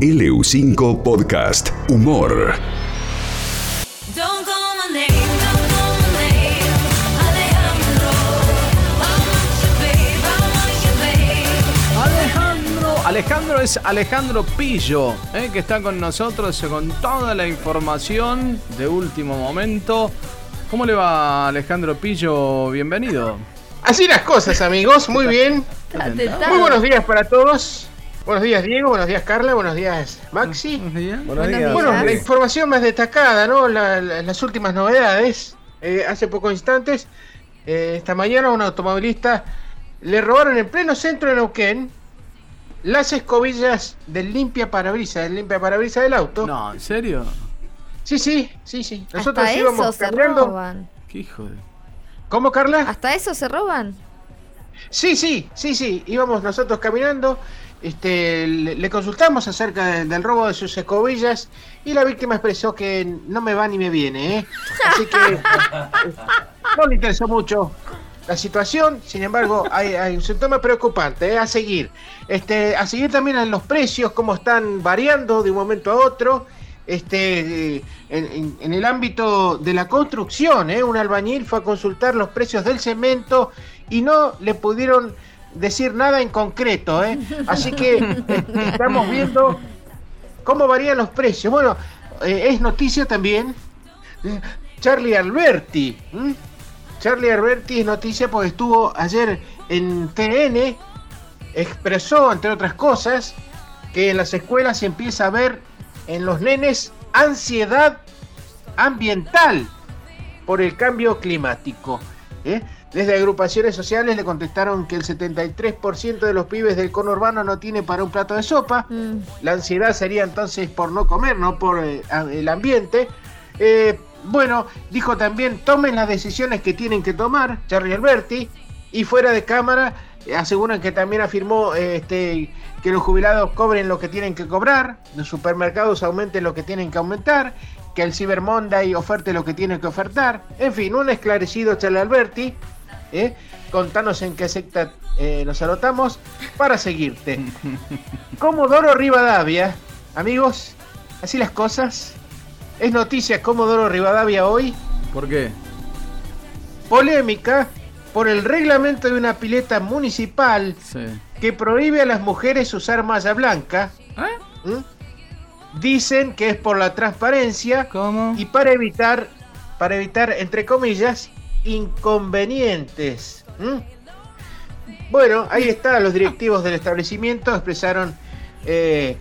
LU5 Podcast Humor. Alejandro, Alejandro es Alejandro Pillo, ¿eh? que está con nosotros con toda la información de último momento. ¿Cómo le va Alejandro Pillo? Bienvenido. Así las cosas, amigos. Muy bien. Muy buenos días para todos. Buenos días, Diego. Buenos días, Carla. Buenos días, Maxi. Buenos días. Buenos días. Bueno, la información más destacada, ¿no? La- la- las últimas novedades. Eh, hace pocos instantes, eh, esta mañana, un automovilista le robaron en pleno centro de Neuquén las escobillas del limpia parabrisas, del limpia parabrisas del auto. No, ¿en serio? Sí, sí, sí, sí. Nosotros Hasta eso íbamos se caminando. roban. ¿Qué hijo de.? ¿Cómo, Carla? Hasta eso se roban. Sí, sí, sí, sí. Íbamos nosotros caminando. Este, le, consultamos acerca de- del robo de sus escobillas y la víctima expresó que no me va ni me viene, ¿eh? Así que no le interesó mucho la situación. Sin embargo, hay, un síntoma preocupante, ¿eh? A seguir. Este, a seguir también en los precios, cómo están variando de un momento a otro. Este, en el ámbito de la construcción, ¿eh? un albañil fue a consultar los precios del cemento y no le pudieron decir nada en concreto. ¿eh? Así que eh, estamos viendo cómo varían los precios. Bueno, eh, es noticia también Charlie Alberti. Charlie Alberti es noticia porque estuvo ayer en TN, expresó, entre otras cosas, que en las escuelas se empieza a ver en los nenes ansiedad ambiental por el cambio climático. Desde agrupaciones sociales le contestaron que el 73% de los pibes del conurbano no tiene para un plato de sopa. Mm. La ansiedad sería entonces por no comer, no por eh, el ambiente. Eh, bueno, dijo también, tomen las decisiones que tienen que tomar, Charlie Alberti, y fuera de cámara eh, aseguran que también afirmó este, que los jubilados cobren lo que tienen que cobrar, los supermercados aumenten lo que tienen que aumentar, que el Cyber Monday oferte lo que tiene que ofertar. En fin, un esclarecido Charlie Alberti. ¿Eh? Contanos en qué secta eh, nos anotamos para seguirte. Comodoro Rivadavia, amigos, así las cosas. Es noticia Comodoro Rivadavia hoy, ¿Por qué? polémica por el reglamento de una pileta municipal Sí. que prohíbe a las mujeres usar malla blanca. ¿Eh? ¿m? Dicen que es por la transparencia ¿Cómo? y para evitar, para evitar, entre comillas, inconvenientes. Bueno, ahí está, los directivos del establecimiento expresaron eh,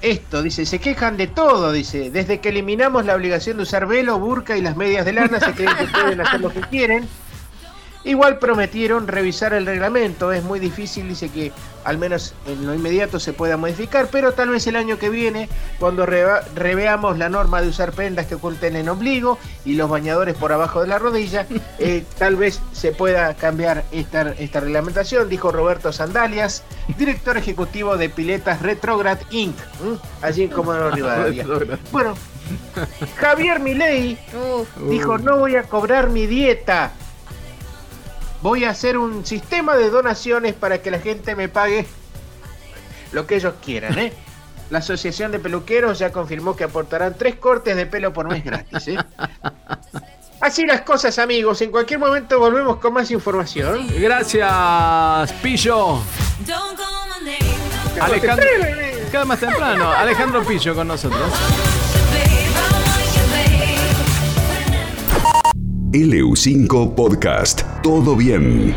esto, dice, se quejan de todo, dice, desde que eliminamos la obligación de usar velo, burka y las medias de lana, se creen que pueden hacer lo que quieren. Igual prometieron revisar el reglamento, es muy difícil, dice que al menos en lo inmediato se pueda modificar, pero tal vez el año que viene, cuando reveamos la norma de usar prendas que oculten el ombligo y los bañadores por abajo de la rodilla, eh, tal vez se pueda cambiar esta, esta reglamentación, dijo Roberto Sandalias, director ejecutivo de Piletas Retrograd Inc., ¿m? allí en Comodoro Rivadavia. Bueno, Javier Milei. Dijo, no voy a cobrar mi dieta. Voy a hacer un sistema de donaciones para que la gente me pague lo que ellos quieran, ¿eh? La Asociación de Peluqueros ya confirmó que aportarán tres cortes de pelo por mes gratis, ¿eh? Así las cosas, amigos. En cualquier momento volvemos con más información. Gracias, Pillo. Alejandro. Cada más temprano. Alejandro Pillo con nosotros. babe, I want you, babe. LU5 Podcast. Todo bien.